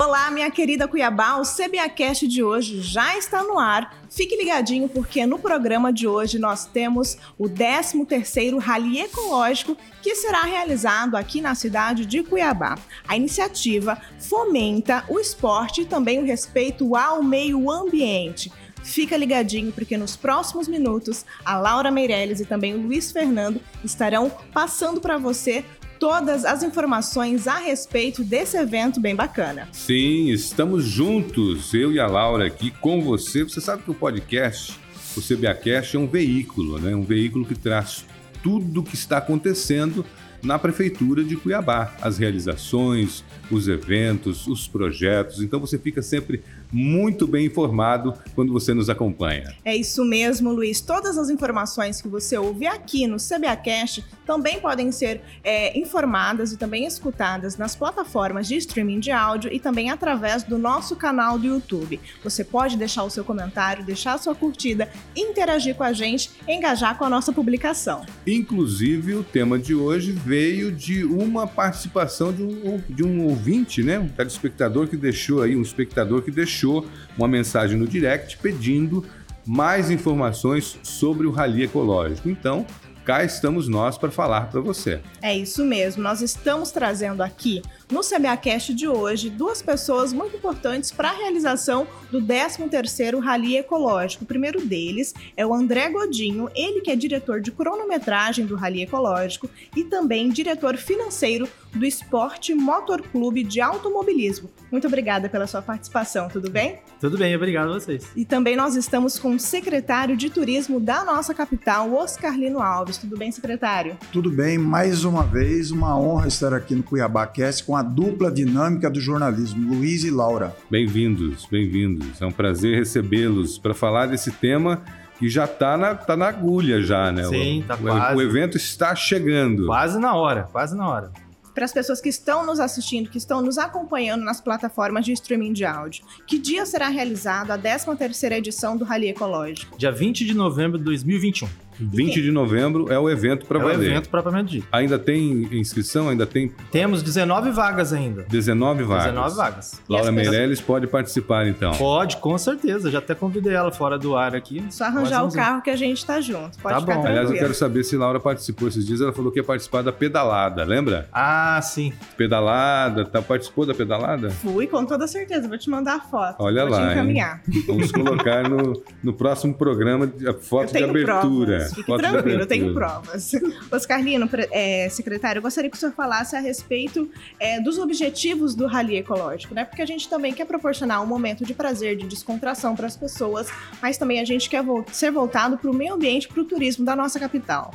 Olá, minha querida Cuiabá, o CBAcast de hoje já está no ar. Fique ligadinho porque no programa de hoje nós temos o 13º Rally Ecológico que será realizado aqui na cidade de Cuiabá. A iniciativa fomenta o esporte e também o respeito ao meio ambiente. Fica ligadinho porque nos próximos minutos a Laura Meirelles e também o Luiz Fernando estarão passando para você todas as informações a respeito desse evento bem bacana. Sim, estamos juntos, eu e a Laura aqui com você. Você sabe que o podcast, o CBAcast é um veículo, né? Um veículo que traz tudo o que está acontecendo na Prefeitura de Cuiabá. As realizações, os eventos, os projetos. Então você fica sempre muito bem informado quando você nos acompanha. É isso mesmo, Luiz. Todas as informações que você ouve aqui no CBAcast também podem ser é, informadas e também escutadas nas plataformas de streaming de áudio e também através do nosso canal do YouTube. Você pode deixar o seu comentário, deixar a sua curtida, interagir com a gente, engajar com a nossa publicação. Inclusive, o tema de hoje veio de uma participação de um, de um ouvinte, né? Um telespectador que deixou aí, um espectador que deixou uma mensagem no direct pedindo mais informações sobre o rally ecológico. Então, cá estamos nós para falar para você. É isso mesmo, nós estamos trazendo aqui no CBAcast de hoje duas pessoas muito importantes para a realização do 13º Rally Ecológico. O primeiro deles é o André Godinho, ele que é diretor de cronometragem do Rally Ecológico e também diretor financeiro do Esporte Motor Clube de Automobilismo. Muito obrigada pela sua participação, tudo bem? Tudo bem, obrigado a vocês. E também nós estamos com o secretário de Turismo da nossa capital, Oscar Lino Alves. Tudo bem, secretário? Tudo bem, mais uma vez, uma honra estar aqui no Cuiabá Cast com a dupla dinâmica do jornalismo, Luiz e Laura. Bem-vindos, bem-vindos. É um prazer recebê-los para falar desse tema que já está na, tá na agulha já, né? Sim, tá o, quase. O evento está chegando. Quase na hora, quase na hora para as pessoas que estão nos assistindo, que estão nos acompanhando nas plataformas de streaming de áudio. Que dia será realizado a 13ª edição do Rally Ecológico? Dia 20 de novembro de 2021. 20 de novembro é o evento para é valer. É o evento propriamente dito. Ainda tem inscrição? Ainda tem? Temos 19 vagas ainda. 19 vagas. 19 vagas. Laura Meirelles pode participar então? Pode, com certeza. Já até convidei ela fora do ar aqui. Só arranjar o carro que a gente tá junto. Pode tá ficar bom. Tranquilo. Aliás, eu quero saber se Laura participou esses dias. Ela falou que ia participar da pedalada, lembra? Ah, sim. Pedalada, tá, participou da pedalada? Fui, com toda certeza. Vou te mandar a foto. Olha Vou lá. Te encaminhar. Hein? Vamos colocar no, no próximo programa a foto de abertura. Provas. Fique tranquilo, eu tenho provas. Oscarlino, é, secretário, eu gostaria que o senhor falasse a respeito é, dos objetivos do Rally Ecológico, né? Porque a gente também quer proporcionar um momento de prazer, de descontração para as pessoas, mas também a gente quer vo ser voltado para o meio ambiente, para o turismo da nossa capital.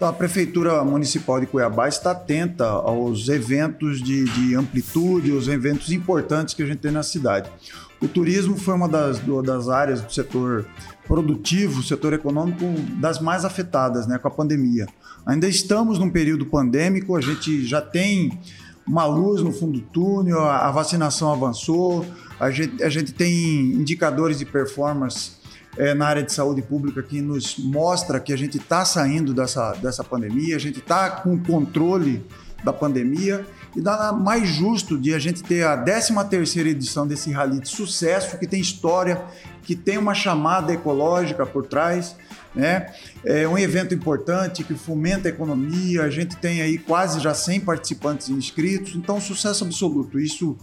Então, a Prefeitura Municipal de Cuiabá está atenta aos eventos de, de amplitude, os eventos importantes que a gente tem na cidade. O turismo foi uma das, das áreas do setor produtivo, setor econômico, das mais afetadas né, com a pandemia. Ainda estamos num período pandêmico, a gente já tem uma luz no fundo do túnel, a vacinação avançou, a gente, a gente tem indicadores de performance é, na área de saúde pública que nos mostra que a gente está saindo dessa, dessa pandemia, a gente está com controle da pandemia e nada mais justo de a gente ter a 13 terceira edição desse rally de sucesso, que tem história, que tem uma chamada ecológica por trás, né? É um evento importante que fomenta a economia, a gente tem aí quase já 100 participantes inscritos, então sucesso absoluto. Isso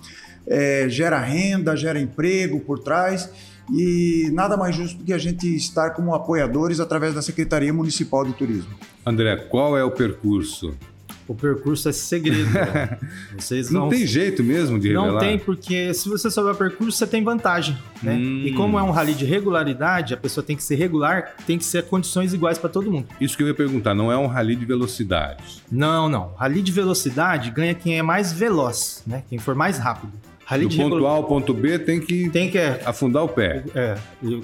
é, gera renda, gera emprego por trás e nada mais justo do que a gente estar como apoiadores através da Secretaria Municipal de Turismo. André, qual é o percurso? O percurso é segredo. Né? Vocês não vão... tem jeito mesmo de revelar? Não tem, porque se você souber o percurso, você tem vantagem. Né? Hum. E como é um rally de regularidade, a pessoa tem que ser regular, tem que ser condições iguais para todo mundo. Isso que eu ia perguntar, não é um rally de velocidade? Não, não. Rally de velocidade ganha quem é mais veloz, né? quem for mais rápido. Rally Do ponto regula... A ao ponto B tem que, tem que é, afundar o pé. É,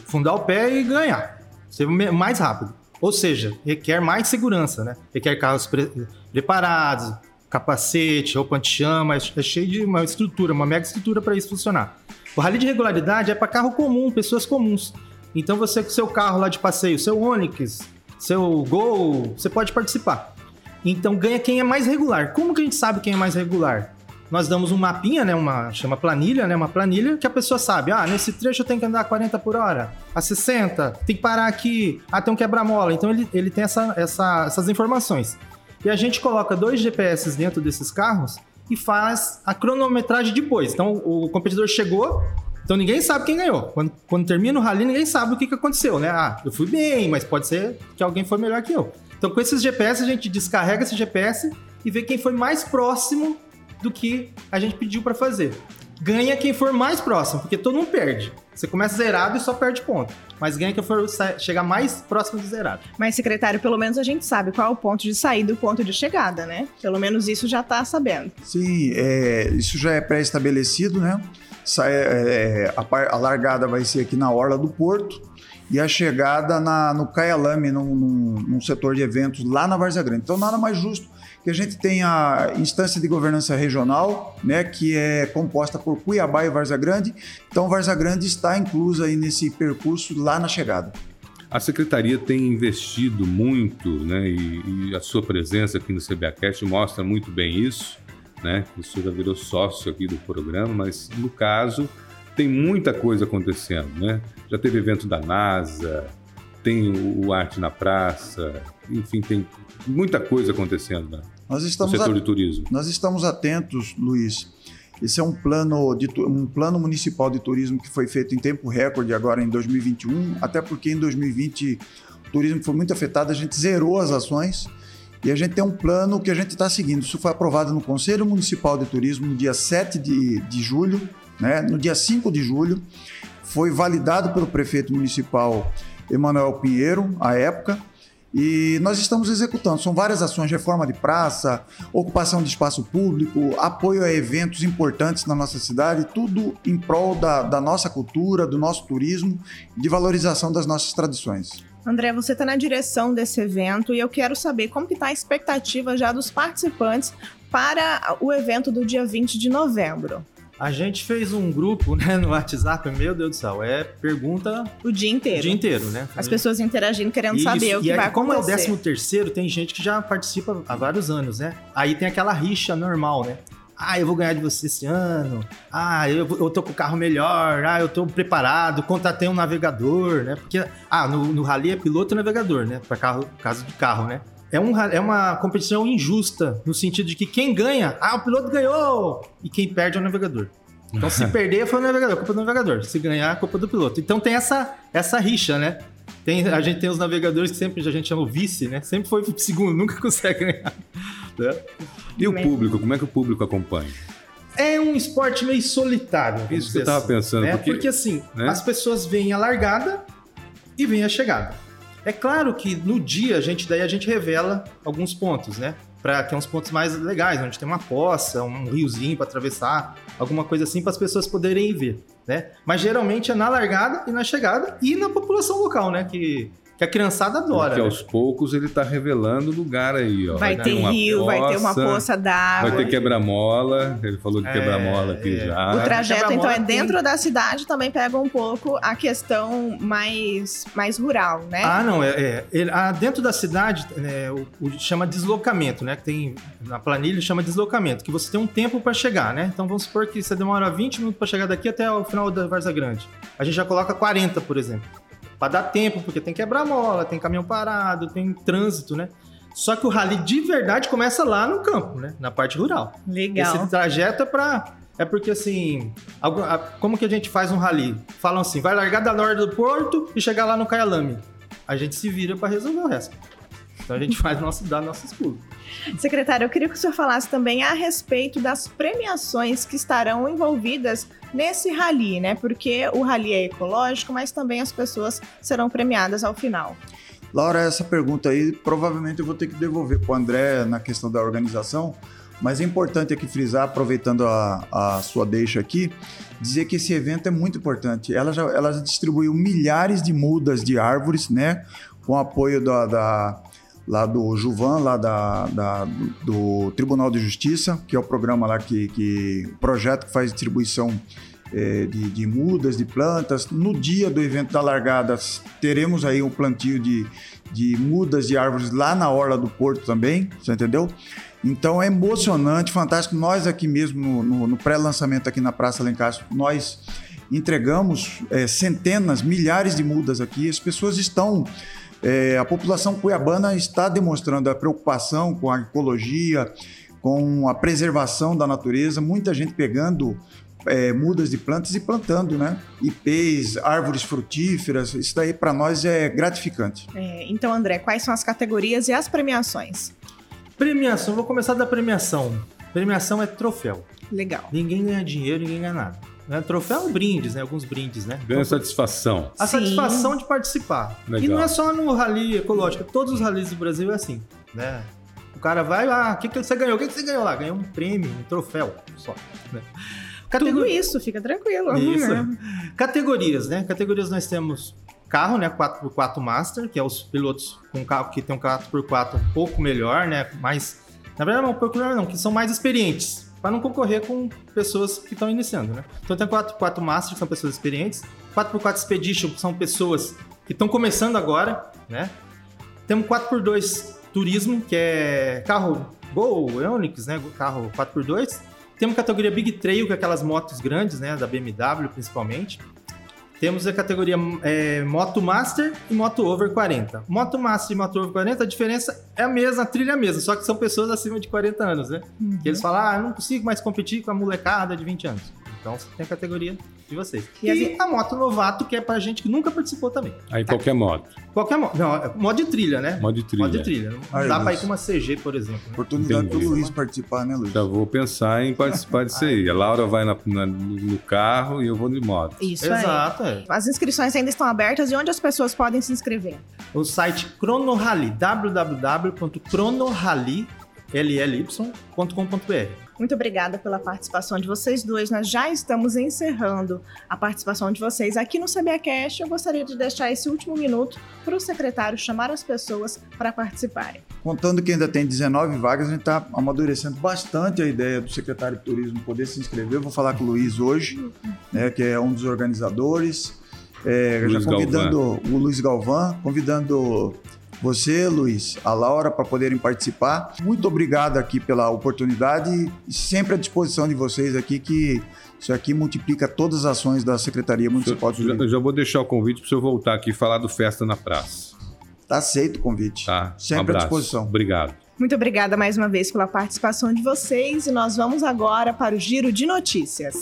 afundar o pé e ganhar. Ser mais rápido. Ou seja, requer mais segurança, né? Requer carros pre preparados, capacete, roupa anti-chama, é cheio de uma estrutura, uma mega estrutura para isso funcionar. O rally de regularidade é para carro comum, pessoas comuns. Então você com seu carro lá de passeio, seu Onix, seu Gol, você pode participar. Então ganha quem é mais regular. Como que a gente sabe quem é mais regular? Nós damos um mapinha, né? Uma chama planilha, né? Uma planilha que a pessoa sabe. Ah, nesse trecho eu tenho que andar a 40 por hora, a 60, tem que parar aqui. Ah, tem um quebra-mola. Então ele, ele tem essa, essa, essas informações. E a gente coloca dois GPS dentro desses carros e faz a cronometragem depois. Então o competidor chegou, então ninguém sabe quem ganhou. Quando, quando termina o rally, ninguém sabe o que, que aconteceu, né? Ah, eu fui bem, mas pode ser que alguém foi melhor que eu. Então com esses GPS a gente descarrega esse GPS e vê quem foi mais próximo do que a gente pediu para fazer. Ganha quem for mais próximo, porque todo mundo perde. Você começa zerado e só perde ponto. Mas ganha quem for chegar mais próximo de zerado. Mas, secretário, pelo menos a gente sabe qual é o ponto de saída e o ponto de chegada, né? Pelo menos isso já tá sabendo. Sim, é, isso já é pré-estabelecido, né? Sai, é, a, a, largada vai ser aqui na Orla do Porto e a chegada na, no Caialame, num, num, num setor de eventos lá na Várzea Grande. Então, nada mais justo que a gente tem a instância de governança regional, né, que é composta por Cuiabá e Varza Grande. Então, Varza Grande está inclusa aí nesse percurso lá na chegada. A secretaria tem investido muito, né, e, e a sua presença aqui no CBAcast mostra muito bem isso, né? O senhor já virou sócio aqui do programa, mas no caso tem muita coisa acontecendo, né? Já teve evento da NASA, tem o, o Arte na Praça, enfim, tem muita coisa acontecendo né? nós estamos no setor de turismo. Nós estamos atentos, Luiz. Esse é um plano, de, um plano municipal de turismo que foi feito em tempo recorde agora em 2021, até porque em 2020 o turismo foi muito afetado, a gente zerou as ações e a gente tem um plano que a gente está seguindo. Isso foi aprovado no Conselho Municipal de Turismo no dia 7 de, de julho, né? no dia 5 de julho, foi validado pelo prefeito municipal Emanuel Pinheiro, à época, e nós estamos executando. São várias ações: reforma de praça, ocupação de espaço público, apoio a eventos importantes na nossa cidade, tudo em prol da, da nossa cultura, do nosso turismo, de valorização das nossas tradições. André, você está na direção desse evento e eu quero saber como está a expectativa já dos participantes para o evento do dia 20 de novembro. A gente fez um grupo né, no WhatsApp, meu Deus do céu, é pergunta o dia inteiro. O dia inteiro, né? As pessoas interagindo, querendo Isso. saber o que e vai como acontecer. Como é o 13 terceiro, tem gente que já participa há vários anos, né? Aí tem aquela rixa normal, né? Ah, eu vou ganhar de você esse ano. Ah, eu, eu tô com o carro melhor. Ah, eu tô preparado. Contratei um navegador, né? Porque, ah, no, no Rally é piloto e navegador, né? Para carro, caso de carro, né? É, um, é uma competição injusta, no sentido de que quem ganha, ah, o piloto ganhou! E quem perde é o navegador. Então, se perder, foi o navegador, culpa do navegador. Se ganhar, culpa do piloto. Então tem essa, essa rixa, né? Tem, a gente tem os navegadores que sempre a gente chama o vice, né? Sempre foi segundo, nunca consegue ganhar. Né? E o público, como é que o público acompanha? É um esporte meio solitário. Isso que eu tava assim, pensando. Né? Porque, porque assim, né? as pessoas veem a largada e veem a chegada. É claro que no dia a gente daí a gente revela alguns pontos, né? Para é uns pontos mais legais, onde tem uma poça, um riozinho para atravessar, alguma coisa assim para as pessoas poderem ver, né? Mas geralmente é na largada e na chegada e na população local, né? Que que a criançada adora. Porque né? aos poucos ele tá revelando lugar aí, ó. Vai, vai ter rio, poça, vai ter uma poça d'água. Vai ter quebra-mola, ele falou de é, quebra-mola aqui é. já. O trajeto, então, é dentro tem... da cidade, também pega um pouco a questão mais, mais rural, né? Ah, não, é, é ele, ah, dentro da cidade é, o, o, chama deslocamento, né? Que tem, na planilha chama deslocamento, que você tem um tempo para chegar, né? Então vamos supor que você demora 20 minutos para chegar daqui até o final da Varza Grande. A gente já coloca 40, por exemplo para dar tempo, porque tem quebra-mola, tem caminhão parado, tem trânsito, né? Só que o rally de verdade começa lá no campo, né? Na parte rural. Legal. Esse trajeto é para é porque assim, como que a gente faz um rally? Falam assim, vai largar da norte do porto e chegar lá no Caialame. A gente se vira para resolver o resto. Então a gente faz nosso, dá nossos pulos. Secretário, eu queria que o senhor falasse também a respeito das premiações que estarão envolvidas nesse rally, né? Porque o rally é ecológico, mas também as pessoas serão premiadas ao final. Laura, essa pergunta aí provavelmente eu vou ter que devolver para o André na questão da organização, mas é importante aqui frisar, aproveitando a, a sua deixa aqui, dizer que esse evento é muito importante. Ela já, ela já distribuiu milhares de mudas de árvores, né? Com apoio da, da lá do Juvan, lá da, da, do Tribunal de Justiça, que é o programa lá que, que projeto que faz distribuição é, de, de, mudas, de plantas. No dia do evento da largada, teremos aí um plantio de, de mudas de árvores lá na orla do porto também, você entendeu? Então é emocionante, fantástico. Nós aqui mesmo, no, no, no pré-lançamento aqui na Praça Lencastre, nós entregamos é, centenas, milhares de mudas aqui. As pessoas estão é, a população cuiabana está demonstrando a preocupação com a ecologia, com a preservação da natureza, muita gente pegando é, mudas de plantas e plantando, né? Ipês, árvores frutíferas, isso daí para nós é gratificante. É, então, André, quais são as categorias e as premiações? Premiação, vou começar da premiação. Premiação é troféu. Legal. Ninguém ganha dinheiro, ninguém ganha nada. Né? Troféu é brindes, né? Alguns brindes, né? Ganha satisfação. A Sim. satisfação de participar. Legal. E não é só no rally ecológico, todos os rallies do Brasil é assim, né? O cara vai lá, o que, que você ganhou? O que, que você ganhou lá? Ganhou um prêmio, um troféu só. Né? Categor... Tudo isso, fica tranquilo. Isso. Categorias, né? Categorias nós temos carro, né? 4x4 Master, que é os pilotos com carro que tem um 4x4 um pouco melhor, né? Mais. Na verdade, não um pouco melhor, não, que são mais experientes. Para não concorrer com pessoas que estão iniciando, né? Então tem 4x4 Master, que são pessoas experientes. 4x4 Expedition, que são pessoas que estão começando agora, né? Temos 4x2 Turismo, que é carro Gol, Onix, né? Carro 4x2. Temos categoria Big Trail, que é aquelas motos grandes, né? Da BMW, principalmente. Temos a categoria é, Moto Master e Moto Over 40. Moto Master e Moto Over 40, a diferença é a mesma, a trilha é a mesma, só que são pessoas acima de 40 anos, né? Uhum. Que eles falam, ah, eu não consigo mais competir com a molecada de 20 anos. Então você tem a categoria de vocês. E, e a moto novato, que é pra gente que nunca participou também. Aí tá. qualquer moto. Qualquer moto. Não, é modo de trilha, né? Modo de trilha. Modo de trilha. Aí, dá pra ir com uma CG, por exemplo. Né? Oportunidade do Luiz participar, né, Luiz? Já vou pensar em participar disso aí. A Laura vai na, na, no carro e eu vou de moto. Isso Exato, é. As inscrições ainda estão abertas e onde as pessoas podem se inscrever? O site Cronorally, www.cronorally.com.br muito obrigada pela participação de vocês dois. Nós já estamos encerrando a participação de vocês aqui no CBAcast. Eu gostaria de deixar esse último minuto para o secretário chamar as pessoas para participarem. Contando que ainda tem 19 vagas, a gente está amadurecendo bastante a ideia do secretário de Turismo poder se inscrever. Eu vou falar com o Luiz hoje, né, que é um dos organizadores. É, já convidando Galvão. o Luiz Galvão, convidando você, Luiz, a Laura, para poderem participar. Muito obrigado aqui pela oportunidade e sempre à disposição de vocês aqui que isso aqui multiplica todas as ações da Secretaria Municipal de Turismo. Eu já vou deixar o convite para o senhor voltar aqui e falar do Festa na Praça. Tá aceito o convite. Tá. Sempre um à disposição. Obrigado. Muito obrigada mais uma vez pela participação de vocês e nós vamos agora para o giro de notícias.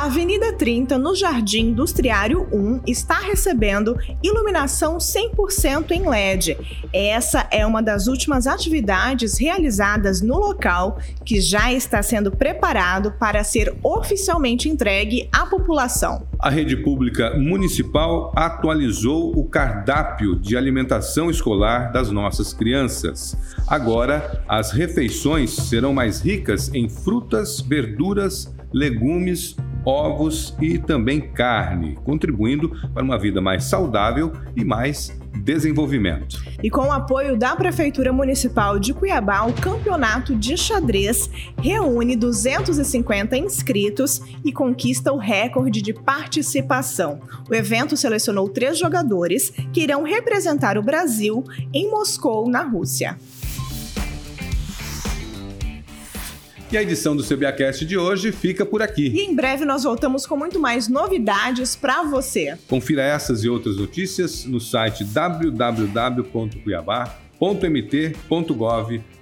A Avenida 30, no Jardim Industriário 1, está recebendo iluminação 100% em LED. Essa é uma das últimas atividades realizadas no local, que já está sendo preparado para ser oficialmente entregue à população. A rede pública municipal atualizou o cardápio de alimentação escolar das nossas crianças. Agora, as refeições serão mais ricas em frutas, verduras, legumes, ovos e também carne, contribuindo para uma vida mais saudável e mais desenvolvimento. E com o apoio da Prefeitura Municipal de Cuiabá, o Campeonato de Xadrez reúne 250 inscritos e conquista o recorde de participação. O evento selecionou três jogadores que irão representar o Brasil em Moscou, na Rússia. E a edição do CBAcast de hoje fica por aqui. E em breve nós voltamos com muito mais novidades para você. Confira essas e outras notícias no site www.cuiabá.mt.gov.br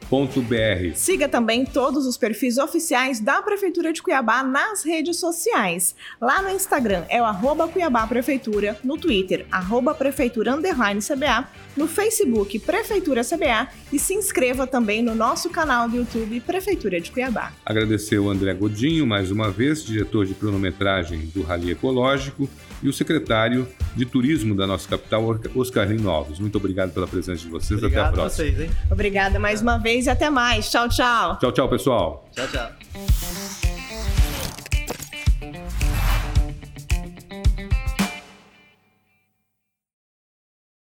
Siga também todos os perfis oficiais da Prefeitura de Cuiabá nas redes sociais. Lá no Instagram é o arroba Cuiabá Prefeitura, no Twitter, arroba Prefeitura Underline CBA, no Facebook Prefeitura CBA e se inscreva também no nosso canal do YouTube Prefeitura de Cuiabá. Agradecer o André Godinho, mais uma vez, diretor de cronometragem do Rally Ecológico e o secretário de Turismo da nossa capital, Oscar Novos. Muito obrigado pela presença de vocês. Obrigado até a próxima. Vocês, hein? Obrigada mais uma vez e até mais. Tchau, tchau. Tchau, tchau, pessoal. Tchau, tchau.